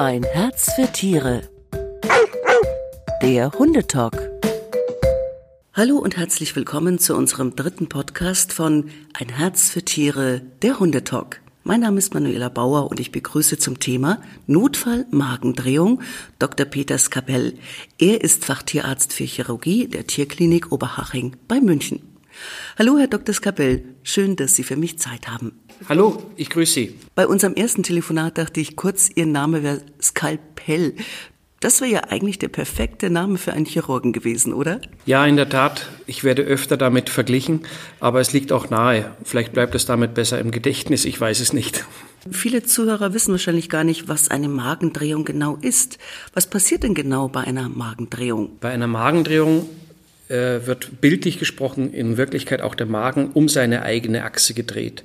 Ein Herz für Tiere. Der Hundetalk. Hallo und herzlich willkommen zu unserem dritten Podcast von Ein Herz für Tiere, der Hundetalk. Mein Name ist Manuela Bauer und ich begrüße zum Thema Notfall Magendrehung Dr. Peter Skapell. Er ist Fachtierarzt für Chirurgie der Tierklinik Oberhaching bei München. Hallo, Herr Dr. Skapell. Schön, dass Sie für mich Zeit haben. Hallo, ich grüße Sie. Bei unserem ersten Telefonat dachte ich kurz, Ihr Name wäre Skalpell. Das wäre ja eigentlich der perfekte Name für einen Chirurgen gewesen, oder? Ja, in der Tat. Ich werde öfter damit verglichen, aber es liegt auch nahe. Vielleicht bleibt es damit besser im Gedächtnis, ich weiß es nicht. Viele Zuhörer wissen wahrscheinlich gar nicht, was eine Magendrehung genau ist. Was passiert denn genau bei einer Magendrehung? Bei einer Magendrehung äh, wird bildlich gesprochen in Wirklichkeit auch der Magen um seine eigene Achse gedreht.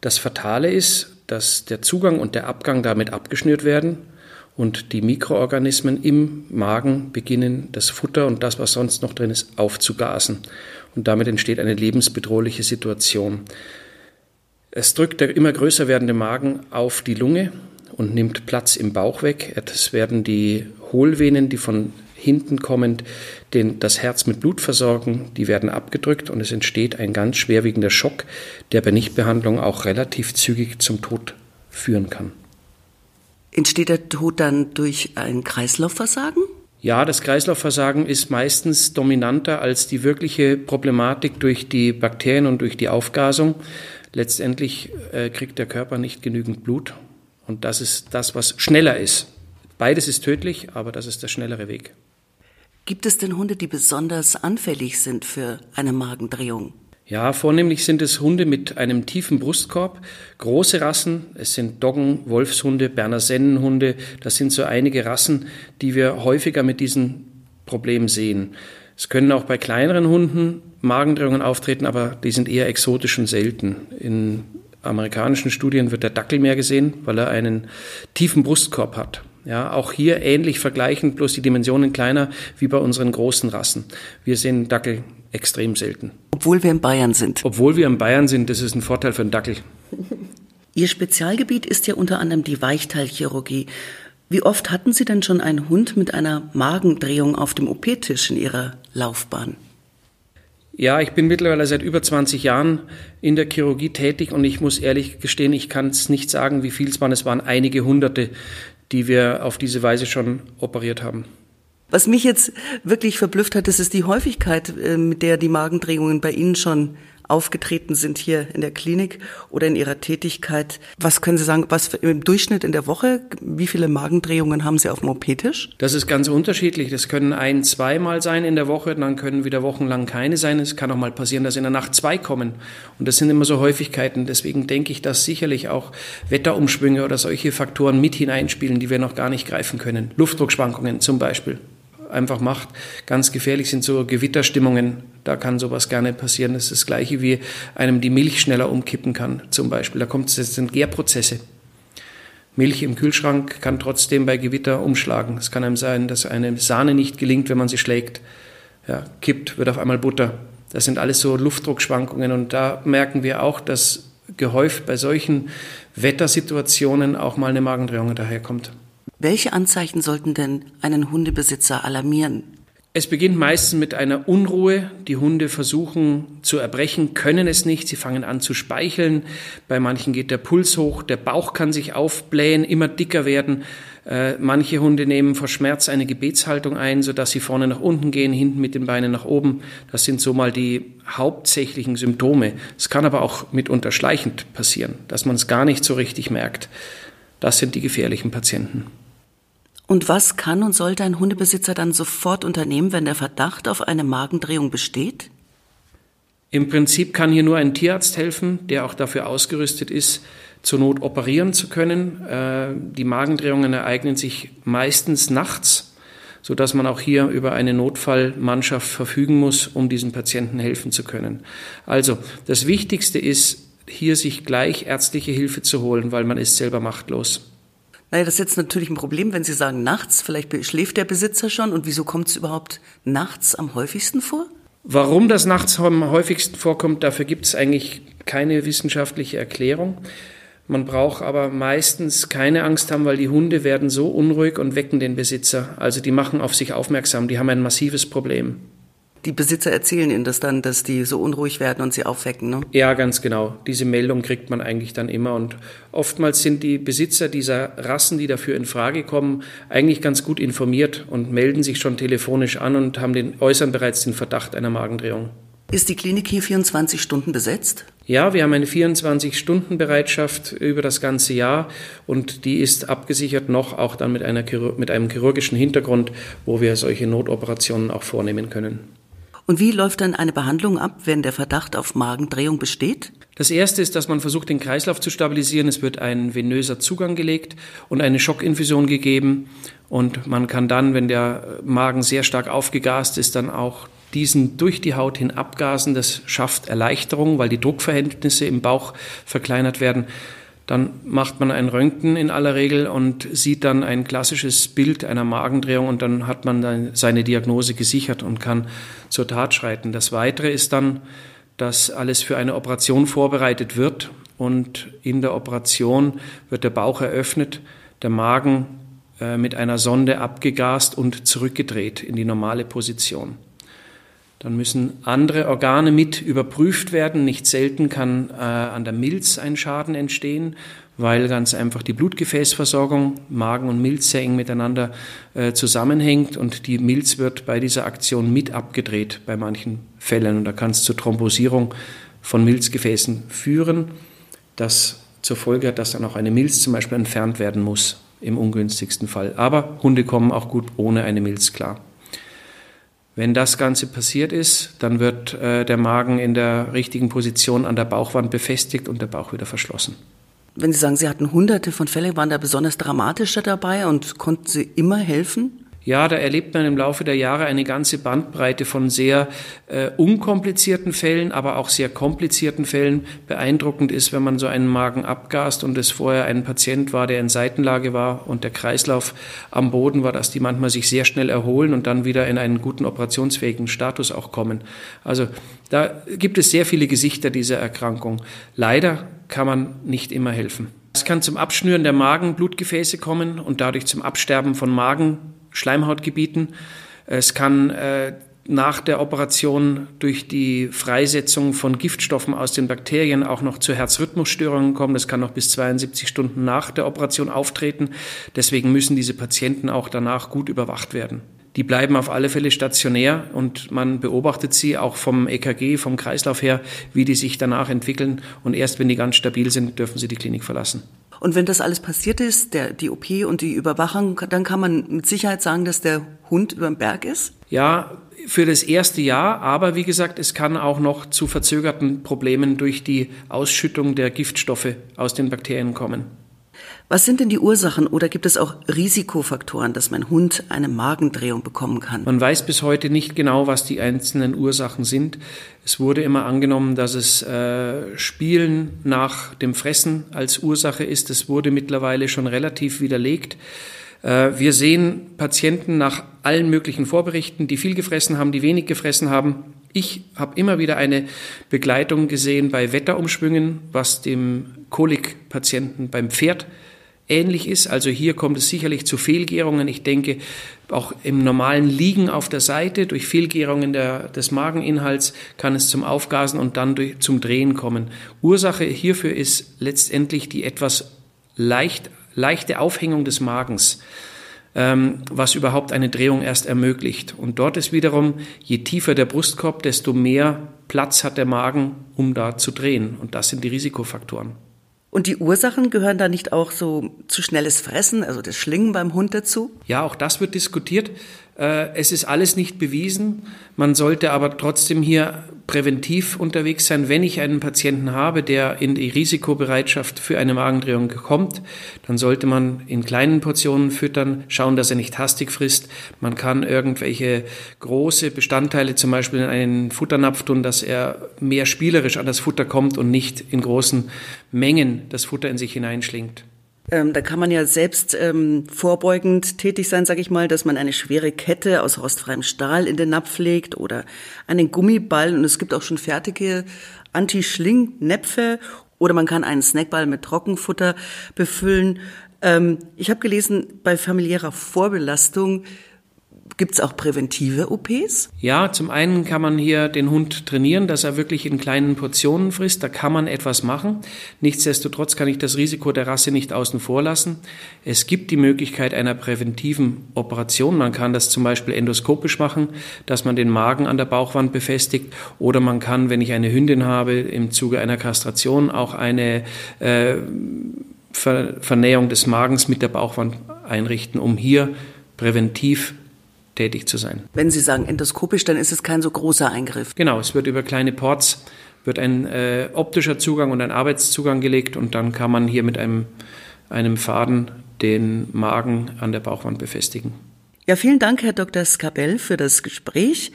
Das Fatale ist, dass der Zugang und der Abgang damit abgeschnürt werden und die Mikroorganismen im Magen beginnen, das Futter und das, was sonst noch drin ist, aufzugasen. Und damit entsteht eine lebensbedrohliche Situation. Es drückt der immer größer werdende Magen auf die Lunge und nimmt Platz im Bauch weg. Es werden die Hohlvenen, die von hinten kommend den, das Herz mit Blut versorgen, die werden abgedrückt und es entsteht ein ganz schwerwiegender Schock, der bei Nichtbehandlung auch relativ zügig zum Tod führen kann. Entsteht der Tod dann durch ein Kreislaufversagen? Ja, das Kreislaufversagen ist meistens dominanter als die wirkliche Problematik durch die Bakterien und durch die Aufgasung. Letztendlich äh, kriegt der Körper nicht genügend Blut und das ist das, was schneller ist. Beides ist tödlich, aber das ist der schnellere Weg. Gibt es denn Hunde, die besonders anfällig sind für eine Magendrehung? Ja, vornehmlich sind es Hunde mit einem tiefen Brustkorb, große Rassen. Es sind Doggen, Wolfshunde, Berner Sennenhunde. Das sind so einige Rassen, die wir häufiger mit diesen Problemen sehen. Es können auch bei kleineren Hunden Magendrehungen auftreten, aber die sind eher exotisch und selten. In amerikanischen Studien wird der Dackel mehr gesehen, weil er einen tiefen Brustkorb hat. Ja, auch hier ähnlich vergleichend, bloß die Dimensionen kleiner wie bei unseren großen Rassen. Wir sehen Dackel extrem selten. Obwohl wir in Bayern sind. Obwohl wir in Bayern sind, das ist ein Vorteil für den Dackel. Ihr Spezialgebiet ist ja unter anderem die Weichteilchirurgie. Wie oft hatten Sie denn schon einen Hund mit einer Magendrehung auf dem OP-Tisch in Ihrer Laufbahn? Ja, ich bin mittlerweile seit über 20 Jahren in der Chirurgie tätig und ich muss ehrlich gestehen, ich kann es nicht sagen, wie viel es waren. Es waren einige Hunderte, die wir auf diese Weise schon operiert haben. Was mich jetzt wirklich verblüfft hat, das ist die Häufigkeit, äh, mit der die Magendrehungen bei Ihnen schon aufgetreten sind hier in der Klinik oder in Ihrer Tätigkeit. Was können Sie sagen, was im Durchschnitt in der Woche, wie viele Magendrehungen haben Sie auf dem OP-Tisch? Das ist ganz unterschiedlich. Das können ein, zweimal sein in der Woche, dann können wieder wochenlang keine sein. Es kann auch mal passieren, dass in der Nacht zwei kommen. Und das sind immer so Häufigkeiten. Deswegen denke ich, dass sicherlich auch Wetterumschwünge oder solche Faktoren mit hineinspielen, die wir noch gar nicht greifen können. Luftdruckschwankungen zum Beispiel einfach macht. Ganz gefährlich sind so Gewitterstimmungen. Da kann sowas gerne passieren. Das ist das Gleiche, wie einem die Milch schneller umkippen kann, zum Beispiel. Da kommt es, sind Gärprozesse. Milch im Kühlschrank kann trotzdem bei Gewitter umschlagen. Es kann einem sein, dass eine Sahne nicht gelingt, wenn man sie schlägt. Ja, kippt, wird auf einmal Butter. Das sind alles so Luftdruckschwankungen und da merken wir auch, dass gehäuft bei solchen Wettersituationen auch mal eine Magendrehung daherkommt. Welche Anzeichen sollten denn einen Hundebesitzer alarmieren? Es beginnt meistens mit einer Unruhe. Die Hunde versuchen zu erbrechen, können es nicht. Sie fangen an zu speicheln. Bei manchen geht der Puls hoch, der Bauch kann sich aufblähen, immer dicker werden. Äh, manche Hunde nehmen vor Schmerz eine Gebetshaltung ein, sodass sie vorne nach unten gehen, hinten mit den Beinen nach oben. Das sind so mal die hauptsächlichen Symptome. Es kann aber auch mitunter schleichend passieren, dass man es gar nicht so richtig merkt. Das sind die gefährlichen Patienten. Und was kann und sollte ein Hundebesitzer dann sofort unternehmen, wenn der Verdacht auf eine Magendrehung besteht? Im Prinzip kann hier nur ein Tierarzt helfen, der auch dafür ausgerüstet ist, zur Not operieren zu können. Äh, die Magendrehungen ereignen sich meistens nachts, sodass man auch hier über eine Notfallmannschaft verfügen muss, um diesen Patienten helfen zu können. Also das Wichtigste ist, hier sich gleich ärztliche Hilfe zu holen, weil man ist selber machtlos. Naja, das ist jetzt natürlich ein Problem, wenn Sie sagen nachts, vielleicht schläft der Besitzer schon und wieso kommt es überhaupt nachts am häufigsten vor? Warum das nachts am häufigsten vorkommt, dafür gibt es eigentlich keine wissenschaftliche Erklärung. Man braucht aber meistens keine Angst haben, weil die Hunde werden so unruhig und wecken den Besitzer. Also die machen auf sich aufmerksam, die haben ein massives Problem. Die Besitzer erzählen ihnen das dann, dass die so unruhig werden und sie aufwecken, ne? Ja, ganz genau. Diese Meldung kriegt man eigentlich dann immer. Und oftmals sind die Besitzer dieser Rassen, die dafür in Frage kommen, eigentlich ganz gut informiert und melden sich schon telefonisch an und haben den, äußern bereits den Verdacht einer Magendrehung. Ist die Klinik hier 24 Stunden besetzt? Ja, wir haben eine 24-Stunden-Bereitschaft über das ganze Jahr und die ist abgesichert noch auch dann mit, einer, mit einem chirurgischen Hintergrund, wo wir solche Notoperationen auch vornehmen können. Und wie läuft dann eine Behandlung ab, wenn der Verdacht auf Magendrehung besteht? Das erste ist, dass man versucht, den Kreislauf zu stabilisieren. Es wird ein venöser Zugang gelegt und eine Schockinfusion gegeben. Und man kann dann, wenn der Magen sehr stark aufgegast ist, dann auch diesen durch die Haut hin abgasen. Das schafft Erleichterung, weil die Druckverhältnisse im Bauch verkleinert werden. Dann macht man ein Röntgen in aller Regel und sieht dann ein klassisches Bild einer Magendrehung und dann hat man dann seine Diagnose gesichert und kann zur Tat schreiten. Das Weitere ist dann, dass alles für eine Operation vorbereitet wird und in der Operation wird der Bauch eröffnet, der Magen äh, mit einer Sonde abgegast und zurückgedreht in die normale Position. Dann müssen andere Organe mit überprüft werden. Nicht selten kann äh, an der Milz ein Schaden entstehen, weil ganz einfach die Blutgefäßversorgung, Magen und Milz sehr eng miteinander äh, zusammenhängt und die Milz wird bei dieser Aktion mit abgedreht bei manchen Fällen und da kann es zur Thrombosierung von Milzgefäßen führen, das zur Folge hat, dass dann auch eine Milz zum Beispiel entfernt werden muss im ungünstigsten Fall. Aber Hunde kommen auch gut ohne eine Milz klar. Wenn das Ganze passiert ist, dann wird äh, der Magen in der richtigen Position an der Bauchwand befestigt und der Bauch wieder verschlossen. Wenn Sie sagen, Sie hatten hunderte von Fällen, waren da besonders dramatische dabei und konnten Sie immer helfen? Ja, da erlebt man im Laufe der Jahre eine ganze Bandbreite von sehr äh, unkomplizierten Fällen, aber auch sehr komplizierten Fällen. Beeindruckend ist, wenn man so einen Magen abgast und es vorher ein Patient war, der in Seitenlage war und der Kreislauf am Boden war, dass die manchmal sich sehr schnell erholen und dann wieder in einen guten operationsfähigen Status auch kommen. Also da gibt es sehr viele Gesichter dieser Erkrankung. Leider kann man nicht immer helfen. Es kann zum Abschnüren der Magenblutgefäße kommen und dadurch zum Absterben von Magen Schleimhautgebieten. Es kann äh, nach der Operation durch die Freisetzung von Giftstoffen aus den Bakterien auch noch zu Herzrhythmusstörungen kommen. Das kann noch bis 72 Stunden nach der Operation auftreten. Deswegen müssen diese Patienten auch danach gut überwacht werden. Die bleiben auf alle Fälle stationär und man beobachtet sie auch vom EKG, vom Kreislauf her, wie die sich danach entwickeln. Und erst wenn die ganz stabil sind, dürfen sie die Klinik verlassen. Und wenn das alles passiert ist, der, die OP und die Überwachung, dann kann man mit Sicherheit sagen, dass der Hund über dem Berg ist? Ja, für das erste Jahr, aber wie gesagt, es kann auch noch zu verzögerten Problemen durch die Ausschüttung der Giftstoffe aus den Bakterien kommen. Was sind denn die Ursachen oder gibt es auch Risikofaktoren, dass mein Hund eine Magendrehung bekommen kann? Man weiß bis heute nicht genau, was die einzelnen Ursachen sind. Es wurde immer angenommen, dass es äh, Spielen nach dem Fressen als Ursache ist. Es wurde mittlerweile schon relativ widerlegt. Äh, wir sehen Patienten nach allen möglichen Vorberichten, die viel gefressen haben, die wenig gefressen haben. Ich habe immer wieder eine Begleitung gesehen bei Wetterumschwüngen, was dem Kolikpatienten beim Pferd ähnlich ist. Also hier kommt es sicherlich zu Fehlgärungen. Ich denke, auch im normalen Liegen auf der Seite durch Fehlgärungen der, des Mageninhalts kann es zum Aufgasen und dann durch, zum Drehen kommen. Ursache hierfür ist letztendlich die etwas leicht, leichte Aufhängung des Magens ähm, was überhaupt eine Drehung erst ermöglicht. Und dort ist wiederum, je tiefer der Brustkorb, desto mehr Platz hat der Magen, um da zu drehen. Und das sind die Risikofaktoren. Und die Ursachen gehören da nicht auch so zu schnelles Fressen, also das Schlingen beim Hund dazu? Ja, auch das wird diskutiert. Äh, es ist alles nicht bewiesen. Man sollte aber trotzdem hier präventiv unterwegs sein. Wenn ich einen Patienten habe, der in die Risikobereitschaft für eine Magendrehung kommt, dann sollte man in kleinen Portionen füttern, schauen, dass er nicht hastig frisst. Man kann irgendwelche große Bestandteile zum Beispiel in einen Futternapf tun, dass er mehr spielerisch an das Futter kommt und nicht in großen Mengen das Futter in sich hineinschlingt. Ähm, da kann man ja selbst ähm, vorbeugend tätig sein, sage ich mal, dass man eine schwere Kette aus rostfreiem Stahl in den Napf legt oder einen Gummiball. Und es gibt auch schon fertige Anti-Schling-Näpfe Oder man kann einen Snackball mit Trockenfutter befüllen. Ähm, ich habe gelesen, bei familiärer Vorbelastung Gibt es auch präventive OPs? Ja, zum einen kann man hier den Hund trainieren, dass er wirklich in kleinen Portionen frisst. Da kann man etwas machen. Nichtsdestotrotz kann ich das Risiko der Rasse nicht außen vor lassen. Es gibt die Möglichkeit einer präventiven Operation. Man kann das zum Beispiel endoskopisch machen, dass man den Magen an der Bauchwand befestigt. Oder man kann, wenn ich eine Hündin habe, im Zuge einer Kastration auch eine äh, Ver Vernähung des Magens mit der Bauchwand einrichten, um hier präventiv tätig zu sein. Wenn Sie sagen endoskopisch, dann ist es kein so großer Eingriff. Genau, es wird über kleine Ports wird ein äh, optischer Zugang und ein Arbeitszugang gelegt und dann kann man hier mit einem, einem Faden den Magen an der Bauchwand befestigen. Ja, vielen Dank, Herr Dr. Skabell, für das Gespräch.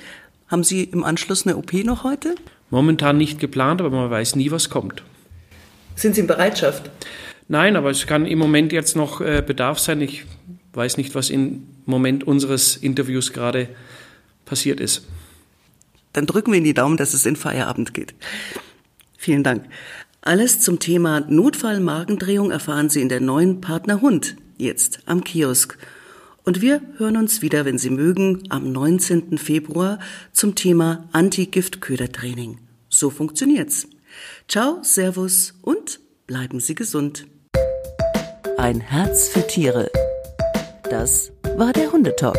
Haben Sie im Anschluss eine OP noch heute? Momentan nicht geplant, aber man weiß nie, was kommt. Sind Sie in Bereitschaft? Nein, aber es kann im Moment jetzt noch äh, Bedarf sein. Ich weiß nicht, was im Moment unseres Interviews gerade passiert ist. Dann drücken wir in die Daumen, dass es in Feierabend geht. Vielen Dank. Alles zum Thema Notfall-Magendrehung erfahren Sie in der neuen Partner Hund, jetzt am Kiosk. Und wir hören uns wieder, wenn Sie mögen, am 19. Februar zum Thema Anti-Gift-Ködertraining. So funktioniert's. Ciao, Servus und bleiben Sie gesund. Ein Herz für Tiere. Das war der Hundetalk.